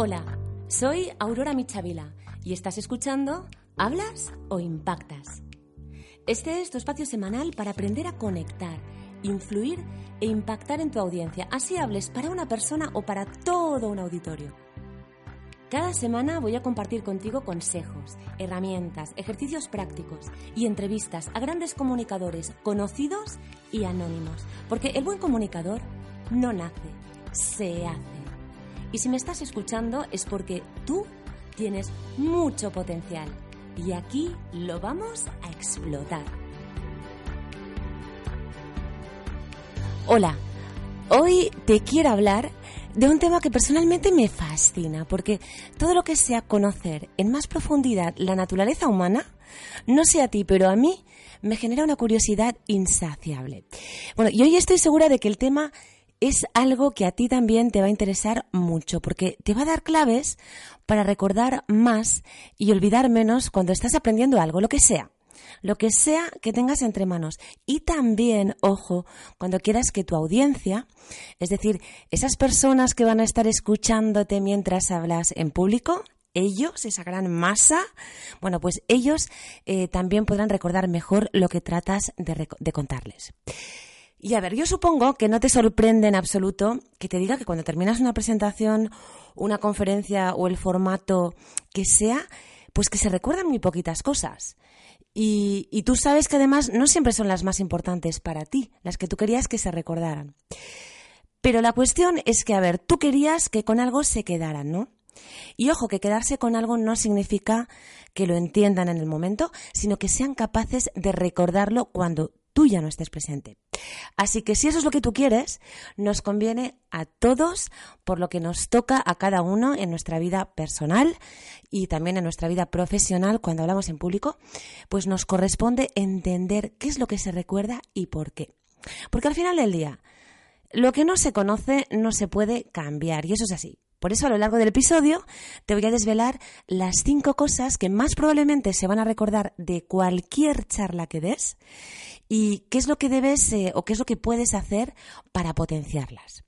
Hola, soy Aurora Michavila y estás escuchando ¿Hablas o impactas? Este es tu espacio semanal para aprender a conectar, influir e impactar en tu audiencia, así hables para una persona o para todo un auditorio. Cada semana voy a compartir contigo consejos, herramientas, ejercicios prácticos y entrevistas a grandes comunicadores conocidos y anónimos, porque el buen comunicador no nace, se hace. Y si me estás escuchando es porque tú tienes mucho potencial y aquí lo vamos a explotar. Hola, hoy te quiero hablar de un tema que personalmente me fascina, porque todo lo que sea conocer en más profundidad la naturaleza humana, no sé a ti, pero a mí me genera una curiosidad insaciable. Bueno, y hoy estoy segura de que el tema es algo que a ti también te va a interesar mucho, porque te va a dar claves para recordar más y olvidar menos cuando estás aprendiendo algo, lo que sea. Lo que sea que tengas entre manos. Y también, ojo, cuando quieras que tu audiencia, es decir, esas personas que van a estar escuchándote mientras hablas en público, ellos, esa gran masa, bueno, pues ellos eh, también podrán recordar mejor lo que tratas de, de contarles. Y a ver, yo supongo que no te sorprende en absoluto que te diga que cuando terminas una presentación, una conferencia o el formato que sea, pues que se recuerdan muy poquitas cosas. Y, tú sabes que además no siempre son las más importantes para ti, las que tú querías que se recordaran. Pero la cuestión es que, a ver, tú querías que con algo se quedaran, ¿no? Y ojo, que quedarse con algo no significa que lo entiendan en el momento, sino que sean capaces de recordarlo cuando tú ya no estés presente. Así que si eso es lo que tú quieres, nos conviene a todos por lo que nos toca a cada uno en nuestra vida personal y también en nuestra vida profesional cuando hablamos en público, pues nos corresponde entender qué es lo que se recuerda y por qué. Porque al final del día, lo que no se conoce no se puede cambiar y eso es así. Por eso a lo largo del episodio te voy a desvelar las cinco cosas que más probablemente se van a recordar de cualquier charla que des y qué es lo que debes eh, o qué es lo que puedes hacer para potenciarlas.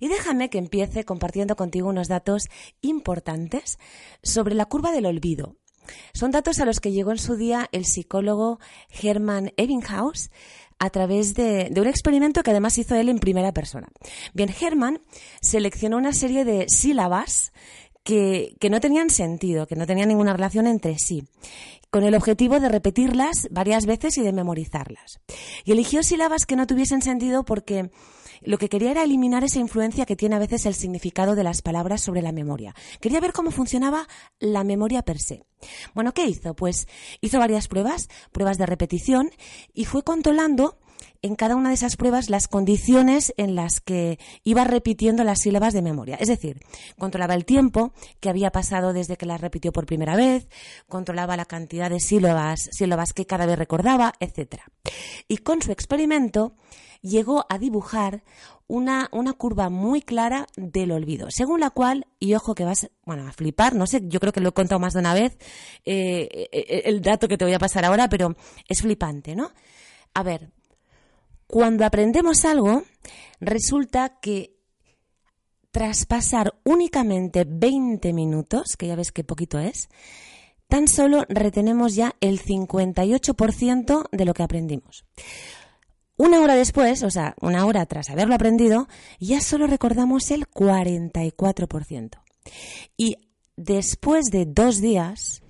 Y déjame que empiece compartiendo contigo unos datos importantes sobre la curva del olvido. Son datos a los que llegó en su día el psicólogo Hermann Ebbinghaus a través de, de, un experimento que además hizo él en primera persona. Bien, Hermann seleccionó una serie de sílabas que, no tenían sentido, que no tenían ninguna relación entre sí con el objetivo de repetirlas varias veces y de memorizarlas. Y eligió sílabas que no tuviesen sentido porque lo que quería era eliminar esa influencia que tiene a veces el significado de las palabras sobre la memoria. Quería ver cómo funcionaba la memoria per se. Bueno, ¿qué hizo? Pues hizo varias pruebas, pruebas de repetición, y fue controlando en cada una de esas pruebas las condiciones en las que iba repitiendo las sílabas de memoria. Es decir, controlaba el tiempo que había pasado desde que las repitió por primera vez, controlaba la cantidad de sílabas, sílabas que cada vez recordaba, etc. Y con su experimento llegó a dibujar una, una, curva muy clara del olvido, según la cual, y ojo que vas bueno, a flipar, no sé, yo creo que lo he contado más de una vez, eh, eh, el dato que te voy a pasar ahora, pero es flipante, ¿no? A ver, cuando aprendemos algo, resulta que tras pasar únicamente 20 minutos, que ya ves qué poquito es, tan solo retenemos ya el 58% de lo que aprendimos. Una hora después, o sea, una hora tras haberlo aprendido, ya solo recordamos el 44%. Y después de dos días,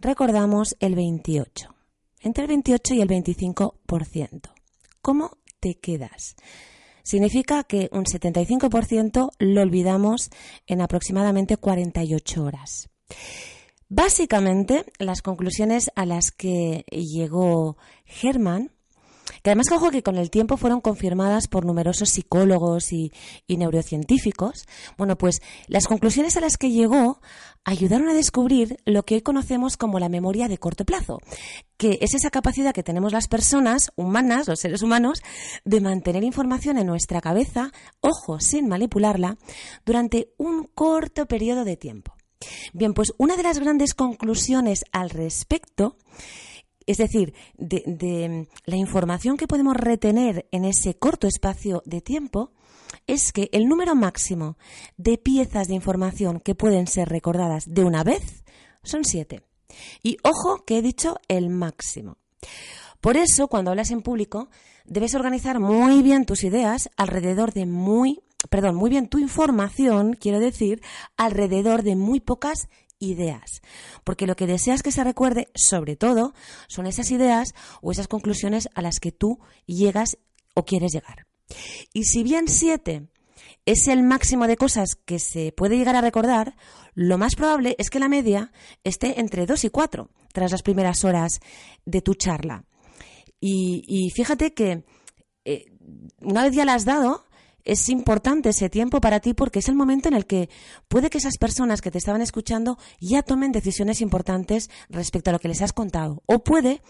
recordamos el 28%, entre el 28 y el 25%. ¿Cómo te quedas? Significa que un 75% lo olvidamos en aproximadamente 48 horas. Básicamente, las conclusiones a las que llegó Herman que además ojo que con el tiempo fueron confirmadas por numerosos psicólogos y, neurocientíficos, bueno, pues las conclusiones a las que llegó ayudaron a descubrir lo que hoy conocemos como la memoria de corto plazo, que es esa capacidad que tenemos las personas humanas, los seres humanos, de mantener información en nuestra cabeza, ojo, sin manipularla, durante un corto periodo de tiempo. Bien, pues una de las grandes conclusiones al respecto es decir, de, la información que podemos retener en ese corto espacio de tiempo, es que el número máximo de piezas de información que pueden ser recordadas de una vez son siete. Y ojo que he dicho el máximo. Por eso, cuando hablas en público, debes organizar muy bien tus ideas alrededor de muy, perdón, muy bien tu información, quiero decir, alrededor de muy pocas ideas. Porque lo que deseas que se recuerde, sobre todo, son esas ideas o esas conclusiones a las que tú llegas o quieres llegar. Y si bien siete es el máximo de cosas que se puede llegar a recordar, lo más probable es que la media esté entre dos y cuatro tras las primeras horas de tu charla. Y, fíjate que eh, una vez ya la has dado, es importante ese tiempo para ti porque es el momento en el que puede que esas personas que te estaban escuchando ya tomen decisiones importantes respecto a lo que les has contado. O puede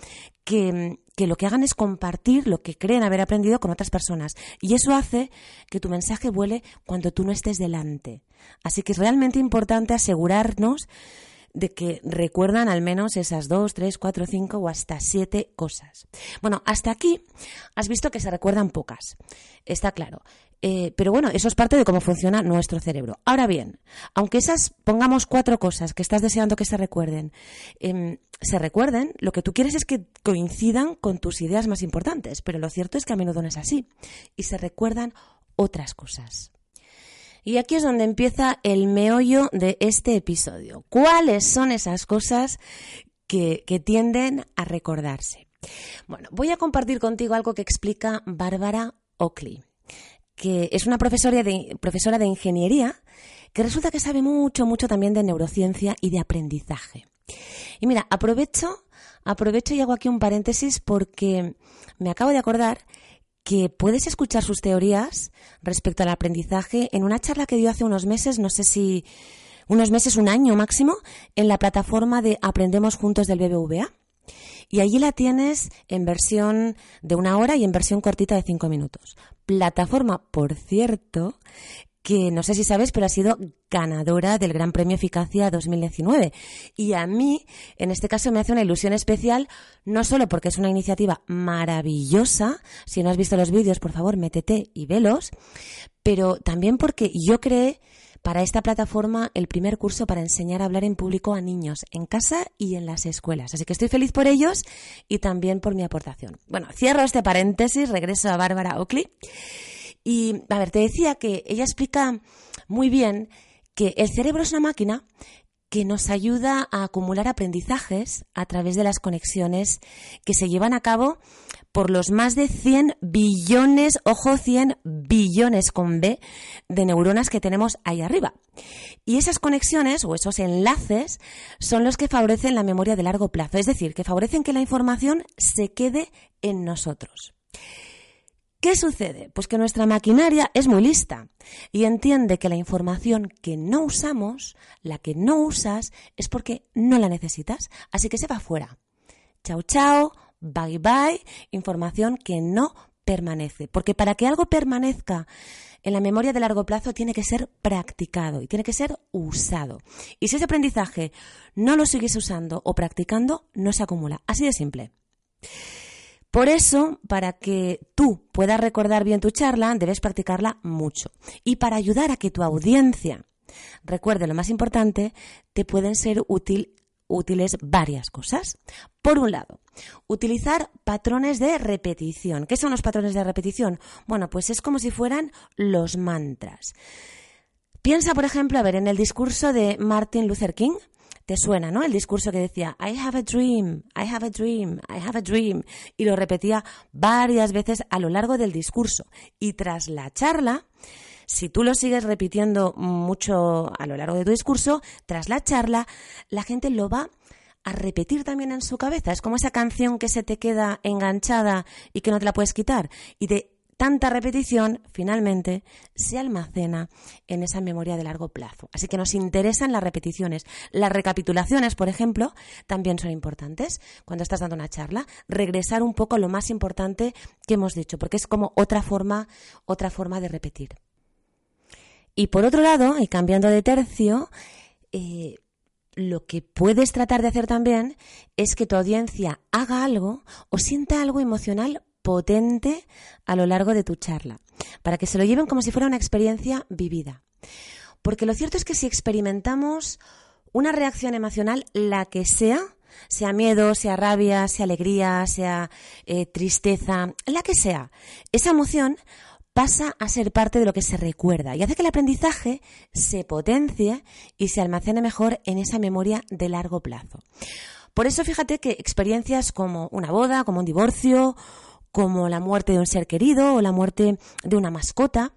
que, que, lo que hagan es compartir lo que creen haber aprendido con otras personas. Y eso hace que tu mensaje vuele cuando tú no estés delante. Así que es realmente importante asegurarnos de que recuerdan al menos esas dos, tres, cuatro, cinco o hasta siete cosas. Bueno, hasta aquí has visto que se recuerdan pocas. Está claro. Eh, pero bueno, eso es parte de cómo funciona nuestro cerebro. Ahora bien, aunque esas, pongamos cuatro cosas que estás deseando que se recuerden, em, se recuerden, lo que tú quieres es que coincidan con tus ideas más importantes, pero lo cierto es que a menudo no es así y se recuerdan otras cosas. Y aquí es donde empieza el meollo de este episodio. ¿Cuáles son esas cosas que, que tienden a recordarse? Bueno, voy a compartir contigo algo que explica Bárbara Oakley que es una profesora de, profesora de ingeniería que resulta que sabe mucho, mucho también de neurociencia y de aprendizaje. Y mira, aprovecho, aprovecho y hago aquí un paréntesis porque me acabo de acordar que puedes escuchar sus teorías respecto al aprendizaje en una charla que dio hace unos meses, no sé si unos meses, un año máximo, en la plataforma de Aprendemos Juntos del BBVA. Y allí la tienes en versión de una hora y en versión cortita de cinco minutos. Plataforma, por cierto, que no sé si sabes, pero ha sido ganadora del Gran Premio Eficacia 2019. Y a mí, en este caso, me hace una ilusión especial, no solo porque es una iniciativa maravillosa, si no has visto los vídeos, por favor, métete y velos, pero también porque yo creé para esta plataforma el primer curso para enseñar a hablar en público a niños en casa y en las escuelas. Así que estoy feliz por ellos y también por mi aportación. Bueno, cierro este paréntesis, regreso a Bárbara Oakley. Y, a ver, te decía que ella explica muy bien que el cerebro es una máquina que nos ayuda a acumular aprendizajes a través de las conexiones que se llevan a cabo por los más de 100 billones, ojo, 100 billones con B de neuronas que tenemos ahí arriba. Y esas conexiones o esos enlaces son los que favorecen la memoria de largo plazo, es decir, que favorecen que la información se quede en nosotros. ¿Qué sucede? Pues que nuestra maquinaria es muy lista y entiende que la información que no usamos, la que no usas, es porque no la necesitas, así que se va fuera. Chao, chao, bye bye, información que no permanece. Porque para que algo permanezca en la memoria de largo plazo tiene que ser practicado y tiene que ser usado. Y si ese aprendizaje no lo sigues usando o practicando, no se acumula. Así de simple. Por eso, para que tú puedas recordar bien tu charla, debes practicarla mucho. Y para ayudar a que tu audiencia recuerde lo más importante, te pueden ser útiles varias cosas. Por un lado, utilizar patrones de repetición. ¿Qué son los patrones de repetición? Bueno, pues es como si fueran los mantras. Piensa, por ejemplo, a ver, en el discurso de Martin Luther King, te suena, ¿no? El discurso que decía, I have a dream, I have a dream, I have a dream. Y lo repetía varias veces a lo largo del discurso. Y tras la charla, si tú lo sigues repitiendo mucho a lo largo de tu discurso, tras la charla, la gente lo va a repetir también en su cabeza. Es como esa canción que se te queda enganchada y que no te la puedes quitar. Y de tanta repetición, finalmente, se almacena en esa memoria de largo plazo. Así que nos interesan las repeticiones. Las recapitulaciones, por ejemplo, también son importantes cuando estás dando una charla. Regresar un poco a lo más importante que hemos dicho, porque es como otra forma, otra forma de repetir. Y por otro lado, y cambiando de tercio, eh, lo que puedes tratar de hacer también es que tu audiencia haga algo o sienta algo emocional potente a lo largo de tu charla, para que se lo lleven como si fuera una experiencia vivida. Porque lo cierto es que si experimentamos una reacción emocional, la que sea, sea miedo, sea rabia, sea alegría, sea eh, tristeza, la que sea, esa emoción pasa a ser parte de lo que se recuerda y hace que el aprendizaje se potencie y se almacene mejor en esa memoria de largo plazo. Por eso fíjate que experiencias como una boda, como un divorcio, como la muerte de un ser querido o la muerte de una mascota,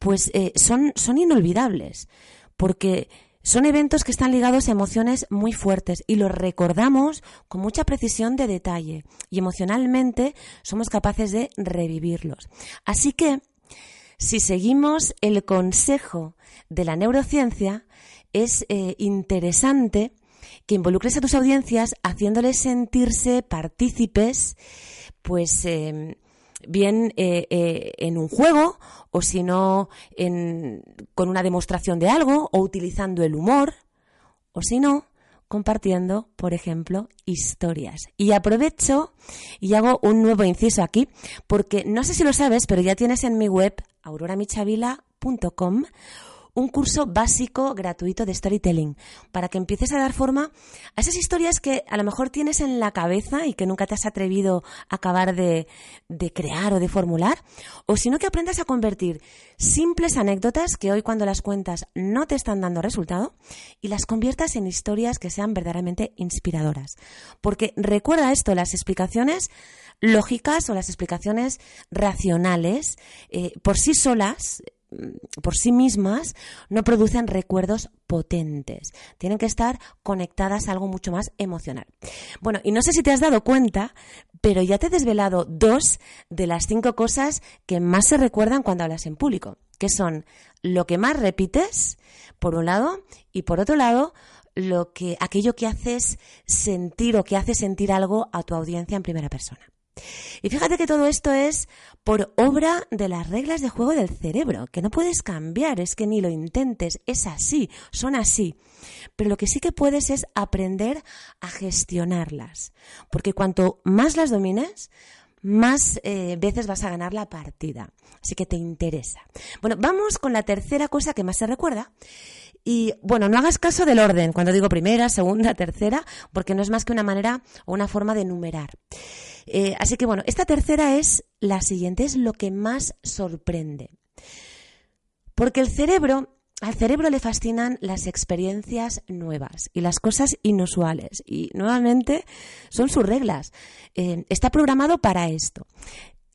pues eh, son, son inolvidables, porque son eventos que están ligados a emociones muy fuertes y los recordamos con mucha precisión de detalle y emocionalmente somos capaces de revivirlos. Así que, si seguimos el consejo de la neurociencia, es eh, interesante que involucres a tus audiencias haciéndoles sentirse partícipes pues em, bien eh, eh, en un juego o si no con una demostración de algo o utilizando el humor o si no compartiendo, por ejemplo, historias. Y aprovecho y hago un nuevo inciso aquí, porque no sé si lo sabes, pero ya tienes en mi web auroramichavila.com un curso básico gratuito de storytelling para que empieces a dar forma a esas historias que a lo mejor tienes en la cabeza y que nunca te has atrevido a acabar de, de crear o de formular, o sino que aprendas a convertir simples anécdotas que hoy cuando las cuentas no te están dando resultado y las conviertas en historias que sean verdaderamente inspiradoras. Porque recuerda esto, las explicaciones lógicas o las explicaciones racionales eh, por sí solas por sí mismas no producen recuerdos potentes. Tienen que estar conectadas a algo mucho más emocional. Bueno, y no sé si te has dado cuenta, pero ya te he desvelado dos de las cinco cosas que más se recuerdan cuando hablas en público, que son lo que más repites, por un lado, y por otro lado, lo que aquello que haces sentir o que hace sentir algo a tu audiencia en primera persona. Y fíjate que todo esto es por obra de las reglas de juego del cerebro, que no puedes cambiar, es que ni lo intentes, es así, son así. Pero lo que sí que puedes es aprender a gestionarlas, porque cuanto más las domines, más eh, veces vas a ganar la partida. Así que te interesa. Bueno, vamos con la tercera cosa que más se recuerda. Y bueno, no hagas caso del orden cuando digo primera, segunda, tercera, porque no es más que una manera o una forma de numerar. Eh, así que bueno, esta tercera es la siguiente, es lo que más sorprende. Porque el cerebro, al cerebro le fascinan las experiencias nuevas y las cosas inusuales. Y nuevamente son sus reglas. Eh, está programado para esto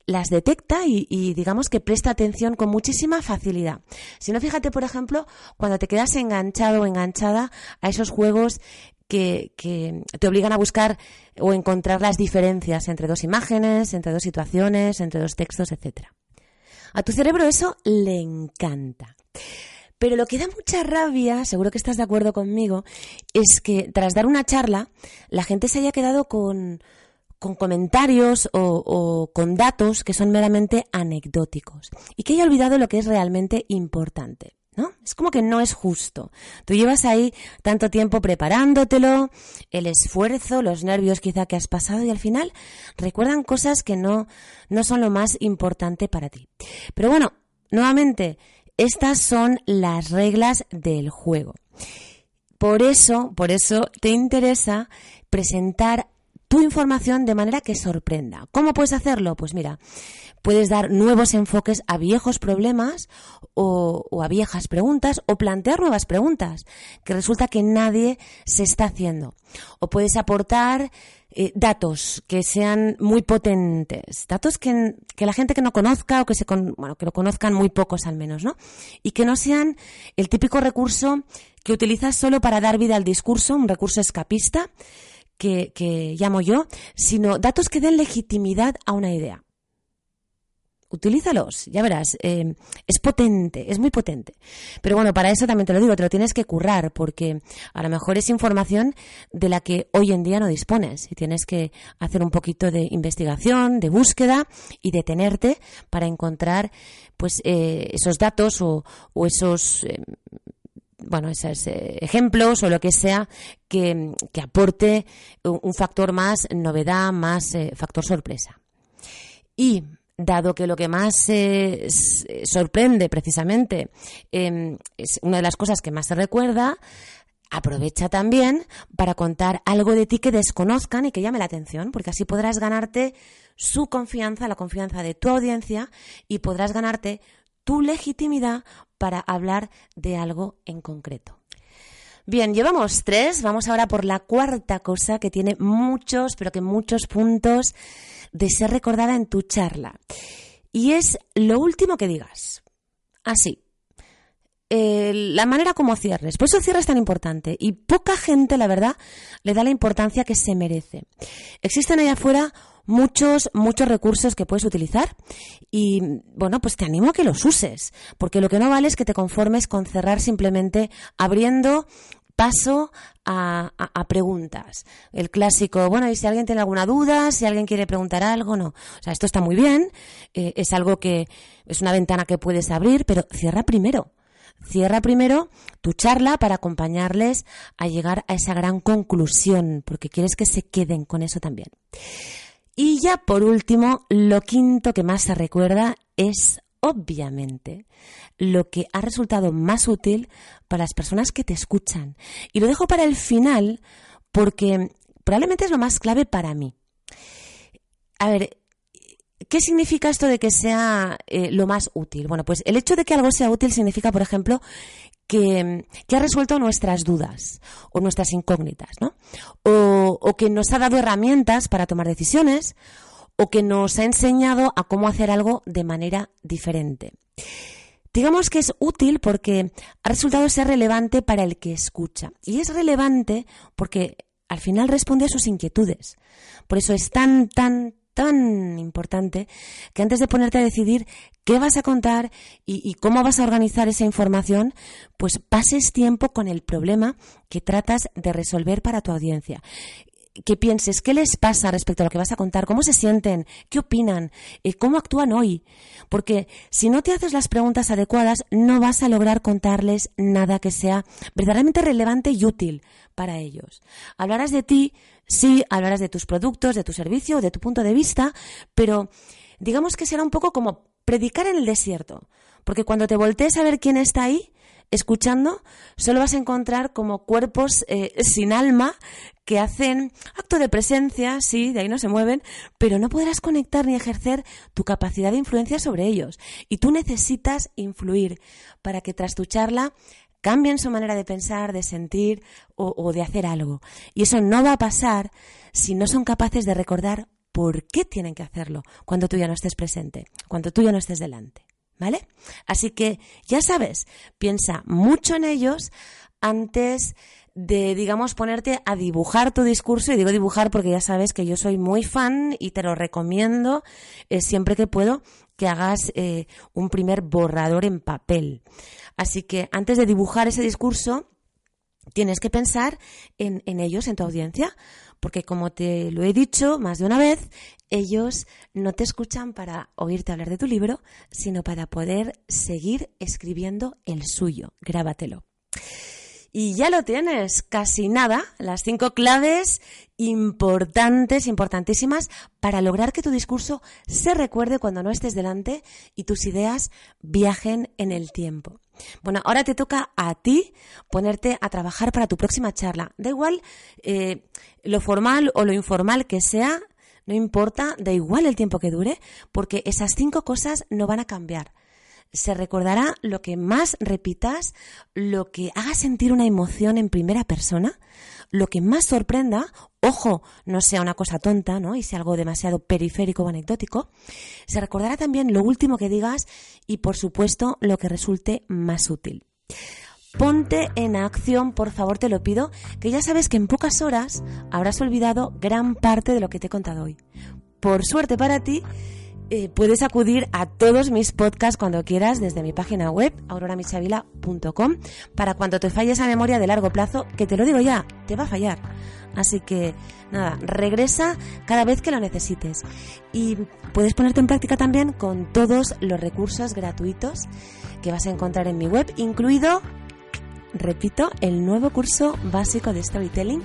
las detecta y, digamos que presta atención con muchísima facilidad. Si no, fíjate, por ejemplo, cuando te quedas enganchado o enganchada a esos juegos que, te obligan a buscar o encontrar las diferencias entre dos imágenes, entre dos situaciones, entre dos textos, etc. A tu cerebro eso le encanta. Pero lo que da mucha rabia, seguro que estás de acuerdo conmigo, es que tras dar una charla, la gente se haya quedado con, con comentarios o, o, con datos que son meramente anecdóticos y que haya olvidado lo que es realmente importante. ¿No? Es como que no es justo. Tú llevas ahí tanto tiempo preparándotelo, el esfuerzo, los nervios quizá que has pasado y al final recuerdan cosas que no, no son lo más importante para ti. Pero bueno, nuevamente, estas son las reglas del juego. Por eso, por eso te interesa presentar tu información de manera que sorprenda. ¿Cómo puedes hacerlo? Pues mira, puedes dar nuevos enfoques a viejos problemas o, a viejas preguntas o plantear nuevas preguntas que resulta que nadie se está haciendo. O puedes aportar eh, datos que sean muy potentes, datos que, la gente que no conozca o que se bueno, que lo conozcan muy pocos al menos, ¿no? Y que no sean el típico recurso que utilizas solo para dar vida al discurso, un recurso escapista que, que llamo yo, sino datos que den legitimidad a una idea utilízalos, ya verás, eh, es potente, es muy potente. Pero bueno, para eso también te lo digo, te lo tienes que currar, porque a lo mejor es información de la que hoy en día no dispones y tienes que hacer un poquito de investigación, de búsqueda y detenerte para encontrar pues eh, esos datos o, esos eh, bueno, esos ejemplos o lo que sea que, que aporte un factor más novedad, más factor sorpresa. Y dado que lo que más eh, sorprende precisamente em, es una de las cosas que más se recuerda, aprovecha también para contar algo de ti que desconozcan y que llame la atención, porque así podrás ganarte su confianza, la confianza de tu audiencia y podrás ganarte tu legitimidad para hablar de algo en concreto. Bien, llevamos tres, vamos ahora por la cuarta cosa que tiene muchos, pero que muchos puntos de ser recordada en tu charla. Y es lo último que digas. Así. Eh, la manera como cierres. Por eso el cierre es tan importante. Y poca gente, la verdad, le da la importancia que se merece. Existen allá afuera muchos, muchos recursos que puedes utilizar y, bueno, pues te animo a que los uses, porque lo que no vale es que te conformes con cerrar simplemente abriendo paso a, preguntas. El clásico, bueno, y si alguien tiene alguna duda, si alguien quiere preguntar algo, no. O sea, esto está muy bien, eh, es algo que es una ventana que puedes abrir, pero cierra primero. Cierra primero tu charla para acompañarles a llegar a esa gran conclusión, porque quieres que se queden con eso también. Y ya por último, lo quinto que más se recuerda es obviamente lo que ha resultado más útil para las personas que te escuchan. Y lo dejo para el final porque probablemente es lo más clave para mí. A ver, ¿qué significa esto de que sea eh, lo más útil? Bueno, pues el hecho de que algo sea útil significa, por ejemplo, que, ha resuelto nuestras dudas o nuestras incógnitas, ¿no? O, o que nos ha dado herramientas para tomar decisiones o que nos ha enseñado a cómo hacer algo de manera diferente. Digamos que es útil porque ha resultado ser relevante para el que escucha. Y es relevante porque al final responde a sus inquietudes. Por eso es tan, tan, tan importante que antes de ponerte a decidir qué vas a contar y, cómo vas a organizar esa información, pues pases tiempo con el problema que tratas de resolver para tu audiencia que pienses qué les pasa respecto a lo que vas a contar, cómo se sienten, qué opinan, eh, cómo actúan hoy. Porque si no te haces las preguntas adecuadas, no vas a lograr contarles nada que sea verdaderamente relevante y útil para ellos. Hablarás de ti, sí, hablarás de tus productos, de tu servicio, de tu punto de vista, pero digamos que será un poco como predicar en el desierto. Porque cuando te voltees a ver quién está ahí, escuchando, solo vas a encontrar como cuerpos eh, sin alma que hacen acto de presencia, sí, de ahí no se mueven, pero no podrás conectar ni ejercer tu capacidad de influencia sobre ellos. Y tú necesitas influir para que tras tu charla cambien su manera de pensar, de sentir o, o de hacer algo. Y eso no va a pasar si no son capaces de recordar por qué tienen que hacerlo cuando tú ya no estés presente, cuando tú ya no estés delante. ¿Vale? Así que ya sabes, piensa mucho en ellos antes de, digamos, ponerte a dibujar tu discurso. Y digo dibujar porque ya sabes que yo soy muy fan y te lo recomiendo eh, siempre que puedo que hagas eh, un primer borrador en papel. Así que antes de dibujar ese discurso, tienes que pensar en, en ellos, en tu audiencia, porque como te lo he dicho más de una vez, ellos no te escuchan para oírte hablar de tu libro, sino para poder seguir escribiendo el suyo. Grábatelo. Y ya lo tienes, casi nada, las cinco claves importantes, importantísimas, para lograr que tu discurso se recuerde cuando no estés delante y tus ideas viajen en el tiempo. Bueno, ahora te toca a ti ponerte a trabajar para tu próxima charla. Da igual eh, lo formal o lo informal que sea, no importa, da igual el tiempo que dure, porque esas cinco cosas no van a cambiar. Se recordará lo que más repitas, lo que haga sentir una emoción en primera persona, lo que más sorprenda, ojo, no sea una cosa tonta, ¿no? Y sea algo demasiado periférico o anecdótico. Se recordará también lo último que digas y, por supuesto, lo que resulte más útil. Ponte en acción, por favor, te lo pido, que ya sabes que en pocas horas habrás olvidado gran parte de lo que te he contado hoy. Por suerte para ti, eh, puedes acudir a todos mis podcasts cuando quieras desde mi página web, auroramichavila.com, para cuando te falle esa memoria de largo plazo, que te lo digo ya, te va a fallar. Así que, nada, regresa cada vez que lo necesites. Y puedes ponerte en práctica también con todos los recursos gratuitos que vas a encontrar en mi web, incluido, repito, el nuevo curso básico de storytelling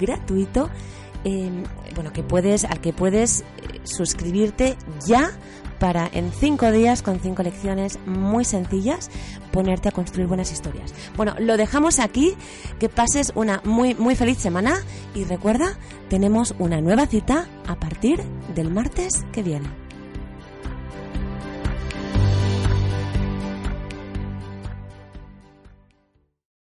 gratuito Em, bueno, que puedes, al que puedes eh, suscribirte ya para en cinco días con cinco lecciones muy sencillas ponerte a construir buenas historias. Bueno, lo dejamos aquí, que pases una muy muy feliz semana y recuerda, tenemos una nueva cita a partir del martes que viene.